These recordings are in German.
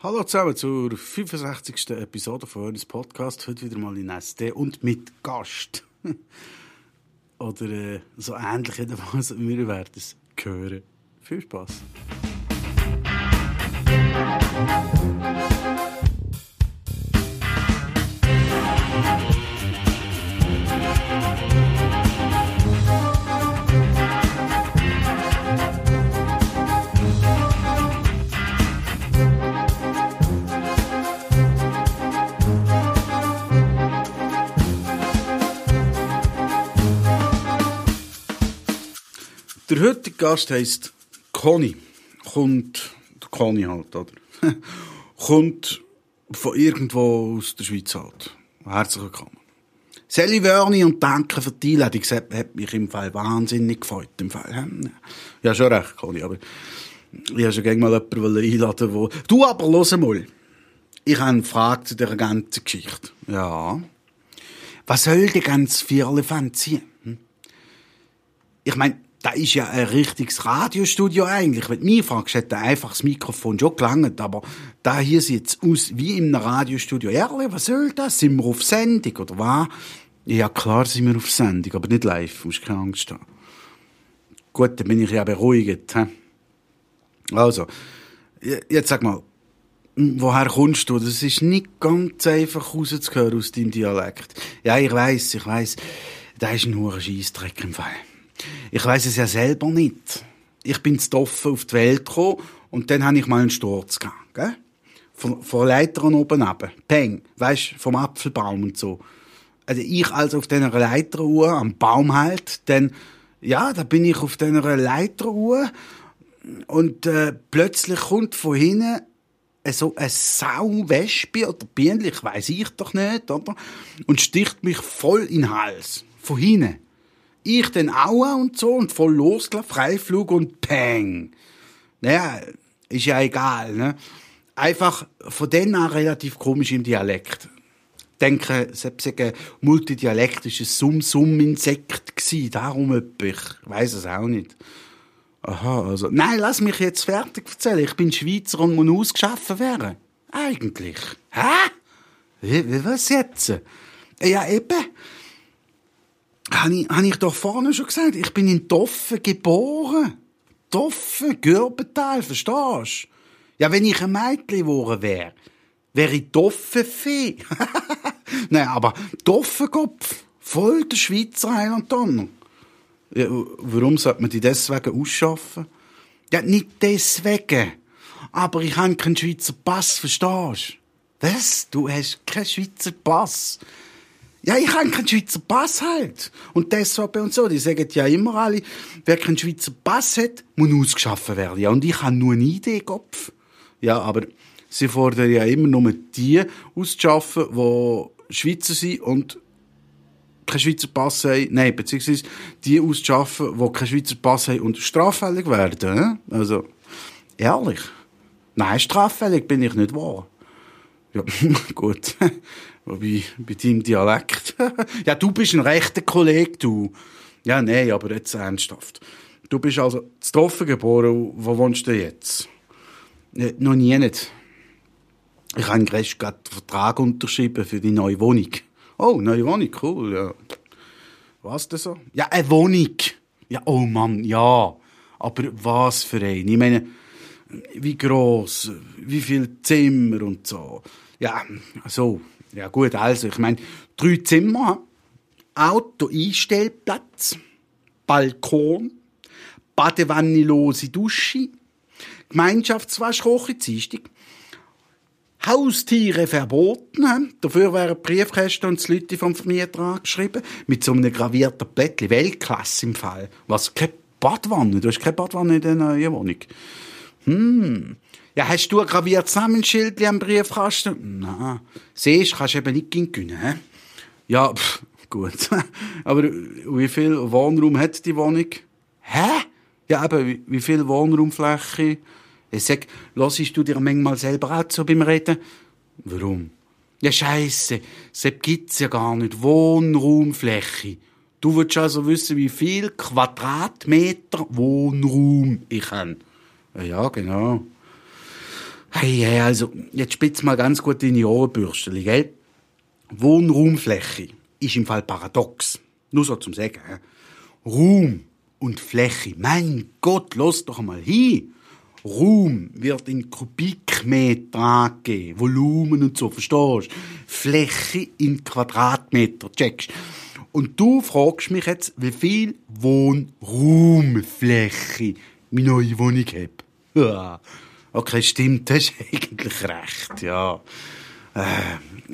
Hallo zusammen zur 65. Episode von Ernest Podcast. Heute wieder mal in SD und mit Gast. Oder äh, so ähnlich jedenfalls. Wir werden es hören. Viel Spaß. Der heutige Gast heisst Conny. Kommt, der Conny halt, oder? Kommt von irgendwo aus der Schweiz halt. Herzlich willkommen. Sally Wörni und danke für die Einladung. Das hat mich im Fall wahnsinnig gefreut. Im Fall. Ja, schon recht, Conny, aber ich habe schon gerne mal jemanden einladen, wo... Du aber, los mal. Ich habe eine Frage zu dieser ganzen Geschichte. Ja. Was soll die ganze Vierlefanz sein? Hm? Ich meine, da ist ja ein richtiges Radiostudio eigentlich. Wenn du mich fragst, hätte einfach das Mikrofon schon gelangt, aber da hier sieht's aus wie in einem Radiostudio. Ehrlich, was soll das? Sind wir auf Sendung, oder was? Ja, klar sind wir auf Sendung, aber nicht live, musst keine Angst haben. Gut, dann bin ich ja beruhigt. He? Also, jetzt sag mal, woher kommst du? Das ist nicht ganz einfach rauszuhören aus deinem Dialekt. Ja, ich weiss, ich weiss, da ist ein hoher Scheissdreck im Fall. Ich weiß es ja selber nicht. Ich bin zu offen auf die Welt gekommen und dann habe ich mal einen Sturz gehabt, gell? Von, von Leitern oben ab. Peng. Weisst, vom Apfelbaum und so. Also ich also auf dieser Leiteruhr am Baum halt, dann, ja, da bin ich auf dieser Leiteruhr und äh, plötzlich kommt von hinten so ein Sauwespe oder Bienenlich, ich weiss ich doch nicht, oder? Und sticht mich voll in den Hals. Von hinten. Ich den Aua und so und voll losgelaufen, Freiflug und Peng. Naja, ist ja egal, ne? Einfach von denen an relativ komisch im Dialekt. Denke, war ein multidialektisches Summ-Summ-Insekt gewesen, darum etwa. Ich weiss es auch nicht. Aha, also, nein, lass mich jetzt fertig erzählen. Ich bin Schweizer und muss ausgeschaffen werden. Eigentlich. Hä? Wie, was jetzt? Ja, eben. Habe ich, hab ich doch vorne schon gesagt, ich bin in Toffen geboren. Toffen, Gürbental, verstehst du? Ja, wenn ich ein Mädchen geworden wäre, wäre ich Toffenfee. Nein, aber Toffenkopf. Voll der Schweizer Heiland. Ja, warum sollte man die deswegen ausschaffen? Ja, nicht deswegen. Aber ich habe keinen Schweizer Pass, verstehst du? Was? Du hast keinen Schweizer Pass? Ja, ich habe keinen Schweizer Pass halt. Und deshalb und so, die sagen ja immer alle, wer keinen Schweizer Pass hat, muss ausgeschaffen werden. Ja, und ich habe nur eine Idee, Kopf. Ja, aber sie fordern ja immer nur die auszuschaffen, die Schweizer sind und keinen Schweizer Pass haben. Nein, beziehungsweise die auszuschaffen, die keinen Schweizer Pass haben und straffällig werden. Also, ehrlich. Nein, straffällig bin ich nicht wahr. Ja, gut. Wobei, bei deinem Dialekt. ja, du bist ein rechter Kollege, du. Ja, nee, aber jetzt ernsthaft. Du bist also zu Toffen geboren. Wo wohnst du jetzt? Ja, noch nie nicht. Ich habe gerade einen Vertrag unterschrieben für die neue Wohnung. Oh, neue Wohnung, cool, ja. Was denn so? Ja, eine Wohnung. Ja, oh Mann, ja. Aber was für eine? Ich meine, wie groß, wie viel Zimmer und so. Ja, so. Ja gut, also ich meine, drei Zimmer, Auto-Einstellplatz, Balkon, badewannelose Dusche, Gemeinschaftswaschkoche, Dienstag, Haustiere verboten. Dafür wären Briefkästen und die Leute vom Vermieter angeschrieben. Mit so einem gravierten Blättchen. Weltklasse im Fall. Was? Keine Badwanne? Du hast keine Badwanne in der neuen Wohnung. Hm. Ja, hast du ein graviertes Namensschild am Briefkasten? Nein. Siehst, kannst du eben nicht gewinnen, hä? Ja, pff, gut. Aber wie viel Wohnraum hat die Wohnung? Hä? Ja, eben, wie, wie viel Wohnraumfläche? Ich sag, hörst du dir manchmal selber auch so beim Reden? Warum? Ja, scheisse. Das gibt's ja gar nicht. Wohnraumfläche. Du willst also wissen, wie viel Quadratmeter Wohnraum ich habe. Ja, genau. Hey, hey, also, jetzt spitz mal ganz gut deine Ohrenbürstchen, gell? Wohnraumfläche ist im Fall paradox. Nur so zum Sagen. He? Raum und Fläche. Mein Gott, los doch mal hin. Raum wird in Kubikmeter angegeben, Volumen und so, verstehst? Fläche in Quadratmeter, checkst? Und du fragst mich jetzt, wie viel Wohnraumfläche meine neue Wohnung hat. Okay, stimmt, das ist eigentlich recht, ja. Äh,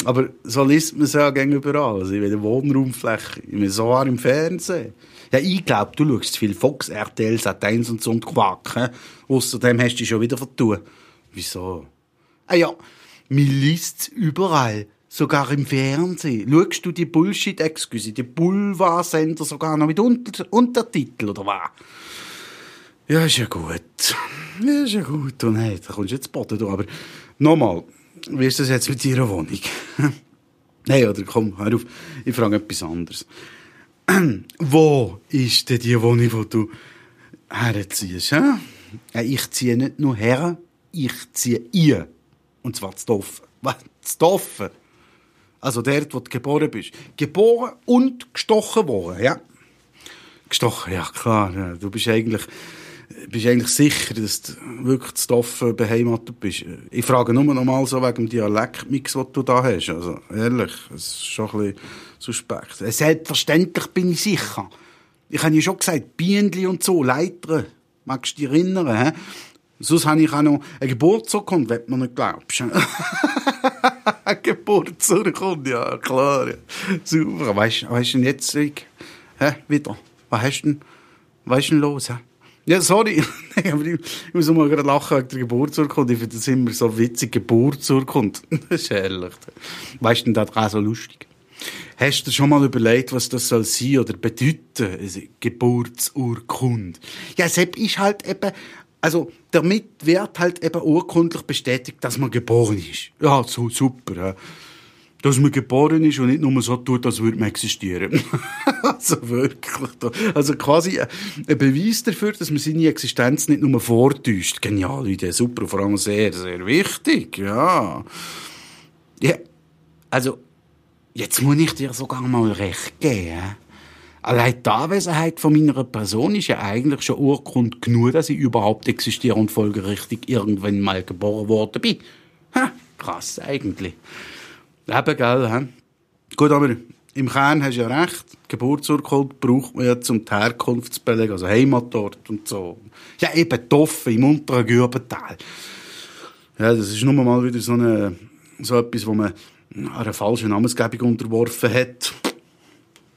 aber so liest man es ja überall. Also, ich will Wohnraumfläche, ich bin so im Fernsehen. Ja, ich glaube, du schaust viel Fox, RTL, Sat1 und so und Quack. Außerdem hast du dich schon wieder vertun. Wieso? Ah ja, mir liest überall. Sogar im Fernsehen. Schaust du die Bullshit-Excuse, die Boulevard-Sender sogar noch mit Unter Untertitel, oder was? Ja, ist ja gut. Ja, ist ja gut. Und hey, da kommst du jetzt Boden durch. Aber nochmal, wie ist das jetzt mit deiner Wohnung? hey, oder komm, hör auf. Ich frage etwas anderes. Wo ist denn die Wohnung, wo du herziehst? He? Ich ziehe nicht nur her, ich ziehe ihr. Und zwar zu Doffen. Was? Zu Doffen? Also dort, wo du geboren bist. Geboren und gestochen worden, ja. Gestochen, ja klar. Du bist eigentlich, bist eigentlich sicher, dass du wirklich zu Doffen beheimatet bist. Ich frage nur noch mal so wegen dem Dialektmix, den du da hast. Also ehrlich, es ist schon ein bisschen suspekt. Selbstverständlich bin ich sicher. Ich habe ja schon gesagt, Bienenli und so, Leiter. Magst du dich erinnern? He? Sonst habe ich auch noch eine Geburtsurkunde, wenn du mir nicht glaubst. eine Geburtsurkunde, ja, klar. Ja. Super. Weißt du denn jetzt, ich, wieder? Was hast du denn, was ist denn los? Hä? Ja, sorry. aber ich, ich muss mal gerade lachen wegen der Geburtsurkunde. Ich finde das immer so witzig, Geburtsurkunde. das ist herrlich. Weißt du denn, das auch so lustig? Hast du dir schon mal überlegt, was das soll sein oder bedeuten? Also, Geburtsurkunde. Ja, Sepp ist halt eben, also, damit wird halt eben urkundlich bestätigt, dass man geboren ist. Ja, so super, ja. Dass man geboren ist und nicht nur so tut, als würde man existieren. also wirklich. Also quasi ein Beweis dafür, dass man seine Existenz nicht nur vortäuscht. Genial, Idee, super, vor allem sehr, sehr wichtig, ja. Ja, also, Jetzt muss ich dir sogar mal recht geben. Allein die Anwesenheit von meiner Person ist ja eigentlich schon Urgrund genug, dass ich überhaupt existiere und folgerichtig irgendwann mal geboren worden bin. Ha, krass eigentlich. Eben, gell, he? Gut, aber im Kern hast du ja recht. Geburtsurkunde braucht man ja zum Herkunft zu belegen, also Heimatort und so. Ja, eben Toffe im unteren Gürbental. Ja, das ist nur mal wieder so, eine, so etwas, wo man einer falschen Namensgebung unterworfen hat.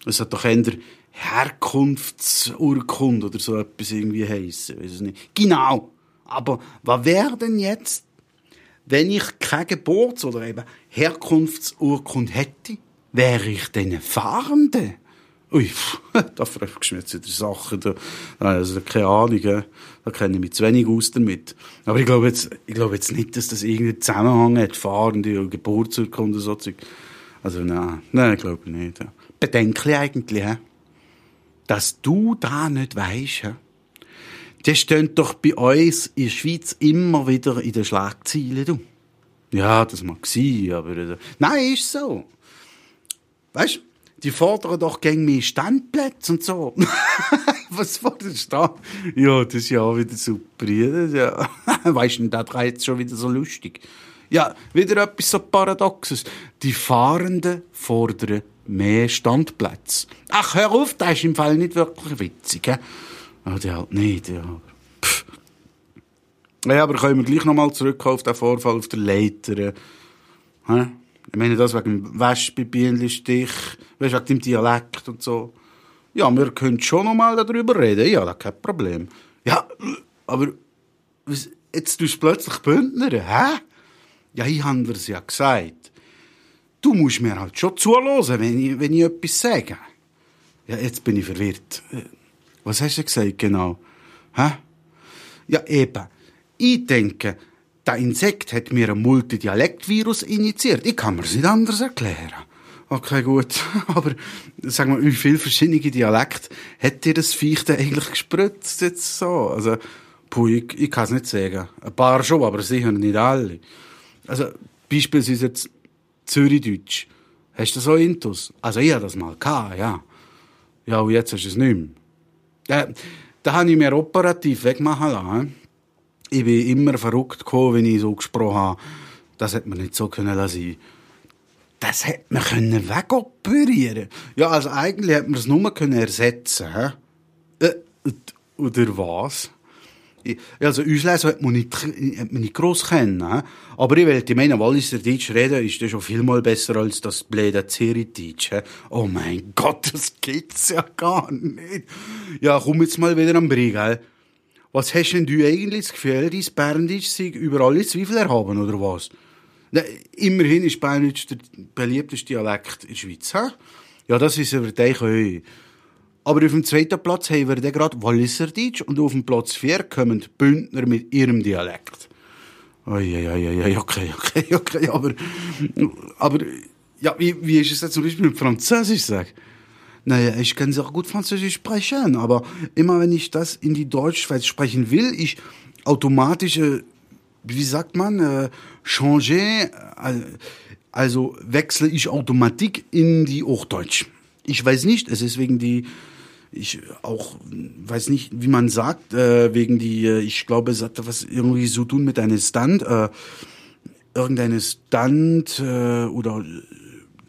Es hat doch eher Herkunftsurkunde oder so etwas irgendwie heissen. Weiß es nicht. Genau. Aber was wäre denn jetzt, wenn ich keine Geburts- oder eben Herkunftsurkunde hätte? Wäre ich denn Fahrende? Ui, da fragst du mich jetzt wieder Sachen. Da, also, keine Ahnung, da kenne ich mich zu wenig aus damit. Aber ich glaube jetzt, ich glaube jetzt nicht, dass das irgendeinen Zusammenhang hat, Fahrende oder Geburtsurkunde so Zeug. Also, nein, nein, ich glaube nicht. Ja. Bedenklich eigentlich, dass du da nicht weisst. Das steht doch bei uns in der Schweiz immer wieder in den Schlagzeilen, du. Ja, das mag sein, aber, äh, nein, ist so. Weißt die fordern doch gegen mich Standplätze und so. Was forderst du da? Ja, das ist ja auch wieder super. Ja. weißt du, das jetzt schon wieder so lustig. Ja, wieder etwas so Paradoxes. Die Fahrenden fordern mehr Standplätze. Ach, hör auf, das ist im Fall nicht wirklich witzig. He? Ah, die halt nicht, ja. Pff. Ja, aber können wir gleich nochmal zurückkommen auf den Vorfall auf der Leiter. He? Ich meine das wegen dem Wespenbienenstich, weißt, wegen dem Dialekt und so. Ja, wir können schon noch mal darüber reden. Ja, das kein Problem. Ja, aber jetzt tust du plötzlich Bündner, hä? Ja, ich habe dir's ja gesagt. Du musst mir halt schon zuhören, wenn ich, wenn ich etwas sage. Ja, jetzt bin ich verwirrt. Was hast du gesagt genau? Hä? Ja, eben. Ich denke, der Insekt hat mir ein Multidialektvirus injiziert. Ich kann mir das nicht anders erklären. Okay, gut. Aber sag mal, wie viele verschiedene Dialekte hat dir das Viech denn eigentlich gespritzt jetzt so? Also, Puh, ich, ich kann es nicht sagen. Ein paar schon, aber sicher nicht alle. Also, beispielsweise jetzt Zürichdeutsch. Hast du so Intus? Also, ich hatte das mal gehabt, ja. Ja, und jetzt hast du es nicht mehr. Äh, da habe ich mir operativ wegmachen lassen. Ich bin immer verrückt gekommen, wenn ich so gesprochen habe. Das hätte man nicht so können lassen. Das hätte man können wegoperieren. Ja, also eigentlich hätte man es nur können ersetzen. Äh, oder was? Also, uns lesen hat man nicht, hat man nicht gross kennen. Aber ich wollte meinen, Walliser Deutsch reden, ist das schon viel mal besser als das blöde Zeri-Deutsch. Oh mein Gott, das gibt's ja gar nicht. Ja, komm jetzt mal wieder am Brie, gell? Was hast denn du eigentlich das Gefühl, dein Berndeutsch sei über alle Zweifel erhaben, oder was? Na, immerhin ist Berndeutsch der beliebteste Dialekt in der Schweiz, hä? Ja, das ist über dich. Aber auf dem zweiten Platz haben wir dann gerade Walliserdeutsch und auf dem Platz vier kommen die Bündner mit ihrem Dialekt. Uiuiui, okay, okay, okay, aber, aber, ja, wie, wie ist es jetzt zum Beispiel mit Französisch, sag? Naja, ich kann sehr gut Französisch sprechen, aber immer wenn ich das in die Deutschschweiz sprechen will, ich automatisch, äh, wie sagt man, äh, changer, äh, also wechsle ich Automatik in die Hochdeutsch. Ich weiß nicht, es ist wegen die ich auch weiß nicht, wie man sagt, äh, wegen die, äh, ich glaube, es hat was irgendwie so tun mit einem Stand, äh, irgendeine Stand äh, oder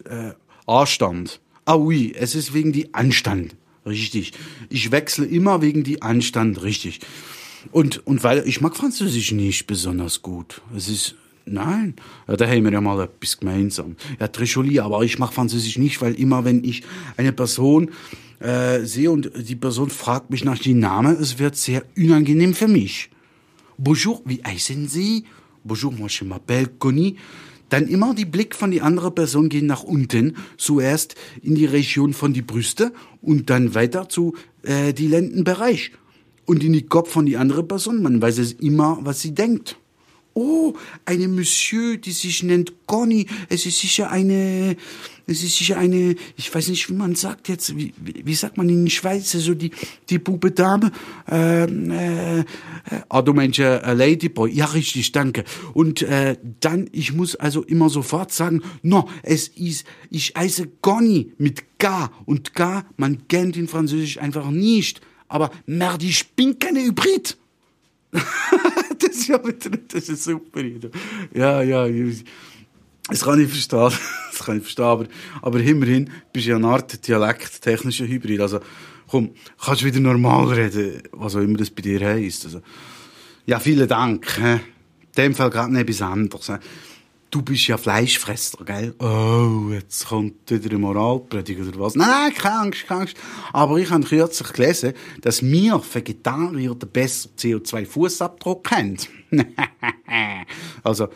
äh, Anstand. Ah oui, es ist wegen die Anstand, richtig. Ich wechsle immer wegen die Anstand, richtig. Und und weil ich mag Französisch nicht besonders gut. Es ist Nein, ja, da haben wir ja mal etwas gemeinsam. Ja, Tricholi, aber ich mache Französisch nicht, weil immer, wenn ich eine Person äh, sehe und die Person fragt mich nach dem Namen, es wird sehr unangenehm für mich. Bonjour, wie heißen Sie? Bonjour, moi je m'appelle Conny. Dann immer die Blick von die andere Person gehen nach unten, zuerst in die Region von die Brüste und dann weiter zu äh, die Lendenbereich und in die Kopf von die andere Person. Man weiß es immer, was sie denkt. Oh, eine Monsieur, die sich nennt Conny. Es ist sicher eine, es ist sicher eine, ich weiß nicht, wie man sagt jetzt, wie, wie sagt man in der Schweiz, so die, die Bube Dame, ähm, äh, ah, du meinst äh, Ladyboy, ja richtig, danke. Und äh, dann, ich muss also immer sofort sagen, no, es ist, ich heiße Conny mit K und K, man kennt in Französisch einfach nicht. Aber merde, ich bin keine Hybrid. das ist ja wieder, das ist super. Ja, ja, das kann ich verstehen. Das kann ich verstehen. Aber, aber immerhin bist du ja eine Art dialekttechnischer Hybrid. Also, komm, kannst du wieder normal reden, was auch immer das bei dir heisst. Also, ja, vielen Dank. In dem Fall gerade nicht etwas anderes. Du bist ja Fleischfresser, gell? Oh, jetzt kommt wieder eine Moralpredigt oder was? Nein, nein, keine Angst, keine Angst. Aber ich habe kürzlich gelesen, dass wir Vegetarier den besseren CO2-Fußabdruck haben. also,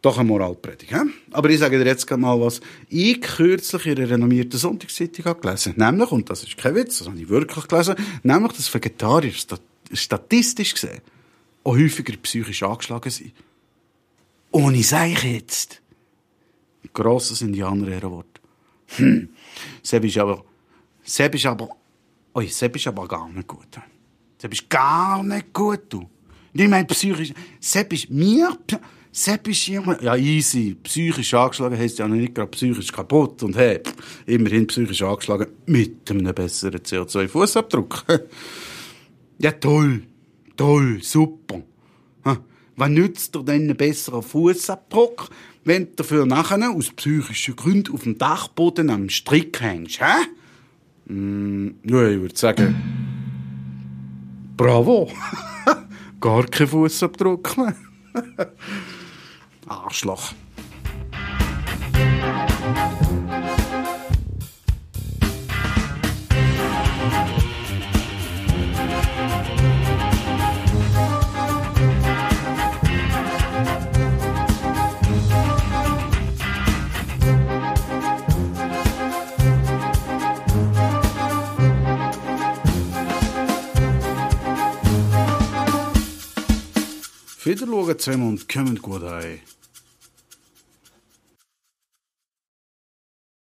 doch eine Moralpredigt. He? Aber ich sage dir jetzt mal was. Ich kürzlich in einer renommierten Sonntagszeitung habe gelesen. Nämlich, und das ist kein Witz, das habe ich wirklich gelesen, nämlich, dass Vegetarier statistisch gesehen auch häufiger psychisch angeschlagen sind. Ohne Seich jetzt. Grosses Indianer-Ehrenwort. Hm. Seb ist aber, Seb ist aber, oi, Seb ist aber gar nicht gut. Seb ist gar nicht gut, du. Nicht mein psychisch, Seb ist mir, Sepp ist jemand, ja easy, psychisch angeschlagen heisst ja nicht gerade psychisch kaputt und hey, immerhin psychisch angeschlagen mit einem besseren CO2-Fußabdruck. ja toll, toll, super. Was nützt dir denn ein besserer Fußabdruck, wenn du dafür nachher aus psychischen Gründen auf dem Dachboden am Strick hängst, hä? Mm, ja, ich würde sagen, bravo. Gar kein Fußabdruck mehr. Arschloch. Wieder schauen zusammen und kommen gut ein.